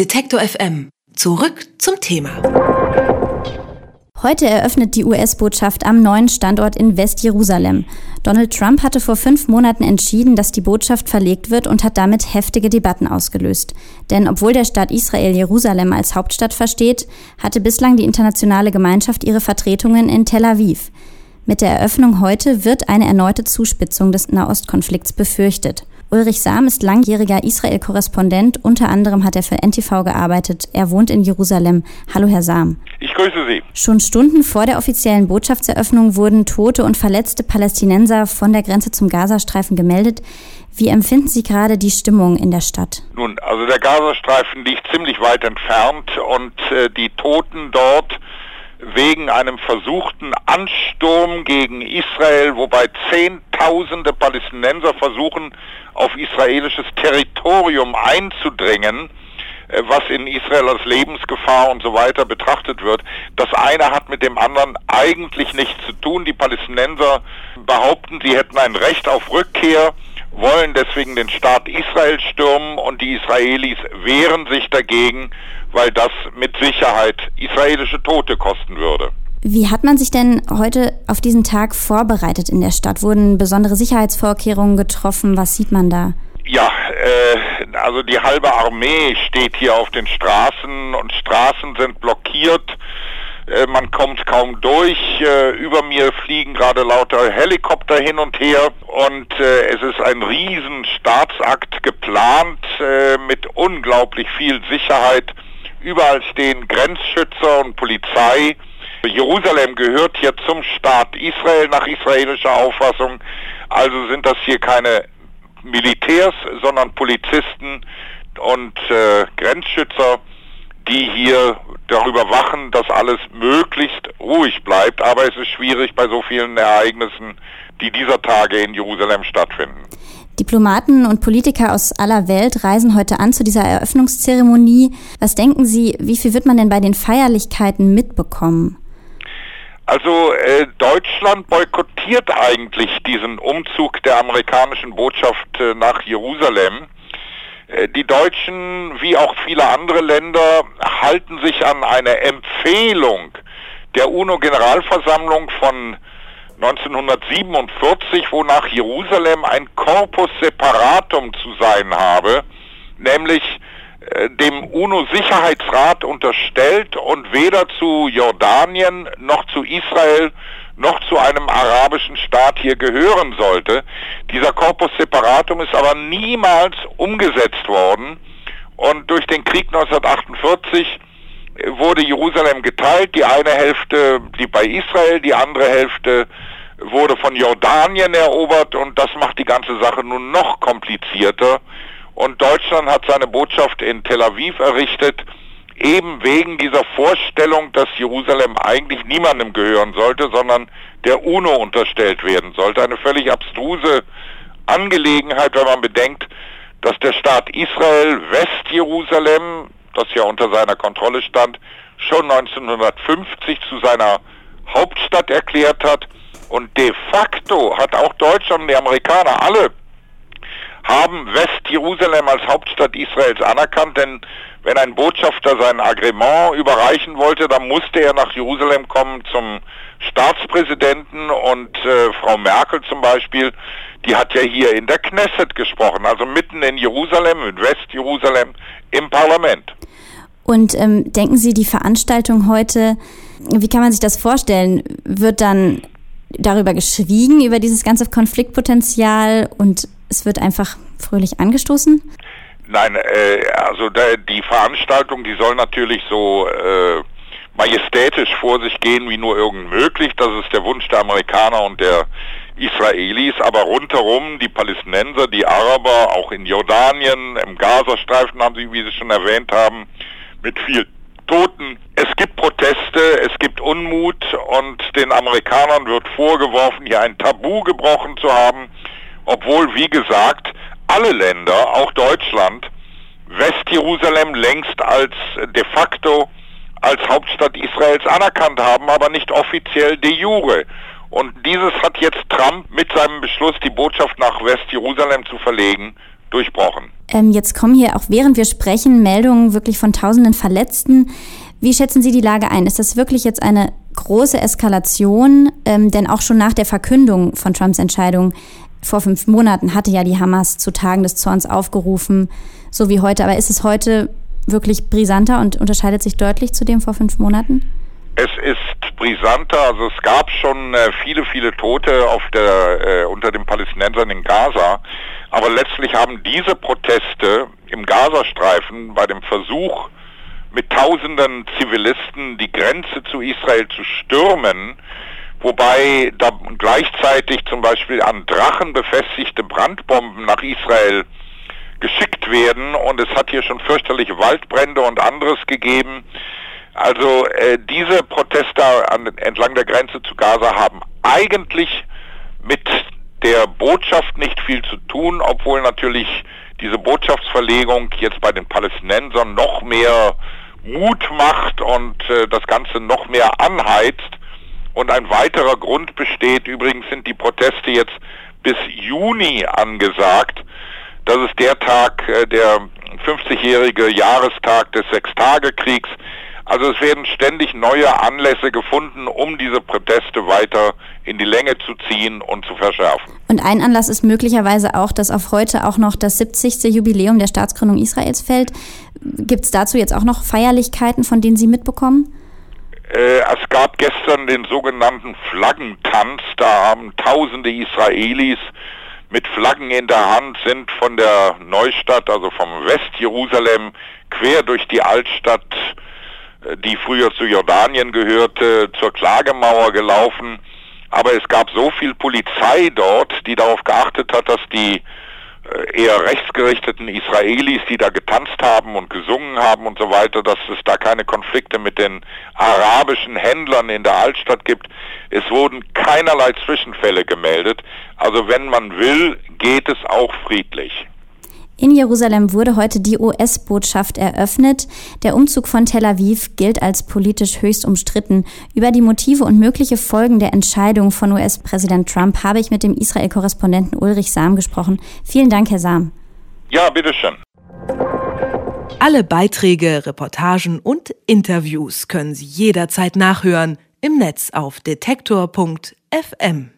Detektor FM. Zurück zum Thema. Heute eröffnet die US-Botschaft am neuen Standort in Westjerusalem. Donald Trump hatte vor fünf Monaten entschieden, dass die Botschaft verlegt wird und hat damit heftige Debatten ausgelöst. Denn obwohl der Staat Israel Jerusalem als Hauptstadt versteht, hatte bislang die internationale Gemeinschaft ihre Vertretungen in Tel Aviv. Mit der Eröffnung heute wird eine erneute Zuspitzung des Nahostkonflikts befürchtet. Ulrich Sam ist langjähriger Israel-Korrespondent. Unter anderem hat er für NTV gearbeitet. Er wohnt in Jerusalem. Hallo, Herr Sam. Ich grüße Sie. Schon Stunden vor der offiziellen Botschaftseröffnung wurden tote und verletzte Palästinenser von der Grenze zum Gazastreifen gemeldet. Wie empfinden Sie gerade die Stimmung in der Stadt? Nun, also der Gazastreifen liegt ziemlich weit entfernt und äh, die Toten dort wegen einem versuchten Ansturm gegen Israel, wobei Zehntausende Palästinenser versuchen, auf israelisches Territorium einzudringen, äh, was in Israel als Lebensgefahr und so weiter betrachtet wird. Das eine hat mit dem anderen eigentlich nichts zu tun. Die Palästinenser behaupten, sie hätten ein Recht auf Rückkehr, wollen deswegen den Staat Israel stürmen und die Israelis wehren sich dagegen weil das mit Sicherheit israelische Tote kosten würde. Wie hat man sich denn heute auf diesen Tag vorbereitet in der Stadt? Wurden besondere Sicherheitsvorkehrungen getroffen? Was sieht man da? Ja, äh, also die halbe Armee steht hier auf den Straßen und Straßen sind blockiert. Äh, man kommt kaum durch. Äh, über mir fliegen gerade lauter Helikopter hin und her und äh, es ist ein riesen Staatsakt geplant mit unglaublich viel Sicherheit Überall stehen Grenzschützer und Polizei. Jerusalem gehört hier zum Staat Israel nach israelischer Auffassung. Also sind das hier keine Militärs, sondern Polizisten und äh, Grenzschützer, die hier darüber wachen, dass alles möglichst ruhig bleibt. Aber es ist schwierig bei so vielen Ereignissen, die dieser Tage in Jerusalem stattfinden. Diplomaten und Politiker aus aller Welt reisen heute an zu dieser Eröffnungszeremonie. Was denken Sie, wie viel wird man denn bei den Feierlichkeiten mitbekommen? Also äh, Deutschland boykottiert eigentlich diesen Umzug der amerikanischen Botschaft äh, nach Jerusalem. Äh, die Deutschen, wie auch viele andere Länder, halten sich an eine Empfehlung der UNO-Generalversammlung von 1947, wonach Jerusalem ein Corpus Separatum zu sein habe, nämlich äh, dem UNO-Sicherheitsrat unterstellt und weder zu Jordanien noch zu Israel noch zu einem arabischen Staat hier gehören sollte. Dieser Corpus Separatum ist aber niemals umgesetzt worden und durch den Krieg 1948 wurde Jerusalem geteilt, die eine Hälfte blieb bei Israel, die andere Hälfte wurde von Jordanien erobert und das macht die ganze Sache nun noch komplizierter. Und Deutschland hat seine Botschaft in Tel Aviv errichtet, eben wegen dieser Vorstellung, dass Jerusalem eigentlich niemandem gehören sollte, sondern der UNO unterstellt werden sollte. Eine völlig abstruse Angelegenheit, wenn man bedenkt, dass der Staat Israel Westjerusalem, das ja unter seiner Kontrolle stand, schon 1950 zu seiner Hauptstadt erklärt hat und de facto hat auch Deutschland und die Amerikaner alle haben Westjerusalem als Hauptstadt Israels anerkannt, denn wenn ein Botschafter sein Agreement überreichen wollte, dann musste er nach Jerusalem kommen zum Staatspräsidenten und äh, Frau Merkel zum Beispiel, die hat ja hier in der Knesset gesprochen, also mitten in Jerusalem, in Westjerusalem, im Parlament. Und ähm, denken Sie, die Veranstaltung heute, wie kann man sich das vorstellen? Wird dann darüber geschwiegen, über dieses ganze Konfliktpotenzial und es wird einfach fröhlich angestoßen? Nein, äh, also da, die Veranstaltung, die soll natürlich so äh, majestätisch vor sich gehen, wie nur irgend möglich. Das ist der Wunsch der Amerikaner und der Israelis, aber rundherum die Palästinenser, die Araber, auch in Jordanien, im Gazastreifen haben sie, wie Sie schon erwähnt haben, mit viel Toten. Es gibt Proteste, es gibt Unmut und den Amerikanern wird vorgeworfen, hier ein Tabu gebrochen zu haben, obwohl, wie gesagt, alle Länder, auch Deutschland, Westjerusalem längst als de facto als Hauptstadt Israels anerkannt haben, aber nicht offiziell de jure. Und dieses hat jetzt Trump mit seinem Beschluss, die Botschaft nach Westjerusalem zu verlegen, durchbrochen. Ähm, jetzt kommen hier auch während wir sprechen Meldungen wirklich von tausenden Verletzten. Wie schätzen Sie die Lage ein? Ist das wirklich jetzt eine große Eskalation? Ähm, denn auch schon nach der Verkündung von Trumps Entscheidung vor fünf Monaten hatte ja die Hamas zu Tagen des Zorns aufgerufen, so wie heute. Aber ist es heute wirklich brisanter und unterscheidet sich deutlich zu dem vor fünf Monaten? Es ist brisanter, also es gab schon äh, viele, viele Tote auf der, äh, unter den Palästinensern in Gaza, aber letztlich haben diese Proteste im Gazastreifen bei dem Versuch, mit tausenden Zivilisten die Grenze zu Israel zu stürmen, wobei da gleichzeitig zum Beispiel an Drachen befestigte Brandbomben nach Israel geschickt werden und es hat hier schon fürchterliche Waldbrände und anderes gegeben. Also äh, diese Proteste an, entlang der Grenze zu Gaza haben eigentlich mit der Botschaft nicht viel zu tun, obwohl natürlich diese Botschaftsverlegung jetzt bei den Palästinensern noch mehr Mut macht und äh, das Ganze noch mehr anheizt. Und ein weiterer Grund besteht, übrigens sind die Proteste jetzt bis Juni angesagt. Das ist der Tag, äh, der 50-jährige Jahrestag des Sechstagekriegs. Also es werden ständig neue Anlässe gefunden, um diese Proteste weiter in die Länge zu ziehen und zu verschärfen. Und ein Anlass ist möglicherweise auch, dass auf heute auch noch das 70. Jubiläum der Staatsgründung Israels fällt. Gibt es dazu jetzt auch noch Feierlichkeiten, von denen Sie mitbekommen? Äh, es gab gestern den sogenannten Flaggentanz. Da haben tausende Israelis mit Flaggen in der Hand sind von der Neustadt, also vom Westjerusalem, quer durch die Altstadt, äh, die früher zu Jordanien gehörte, zur Klagemauer gelaufen. Aber es gab so viel Polizei dort, die darauf geachtet hat, dass die eher rechtsgerichteten Israelis, die da getanzt haben und gesungen haben und so weiter, dass es da keine Konflikte mit den arabischen Händlern in der Altstadt gibt. Es wurden keinerlei Zwischenfälle gemeldet. Also wenn man will, geht es auch friedlich. In Jerusalem wurde heute die US-Botschaft eröffnet. Der Umzug von Tel Aviv gilt als politisch höchst umstritten. Über die Motive und mögliche Folgen der Entscheidung von US-Präsident Trump habe ich mit dem Israel-Korrespondenten Ulrich Sam gesprochen. Vielen Dank, Herr Sam. Ja, bitteschön. Alle Beiträge, Reportagen und Interviews können Sie jederzeit nachhören im Netz auf detektor.fm.